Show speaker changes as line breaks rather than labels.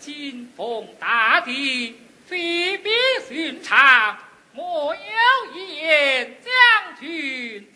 金凤大帝非比寻常，莫有言将军。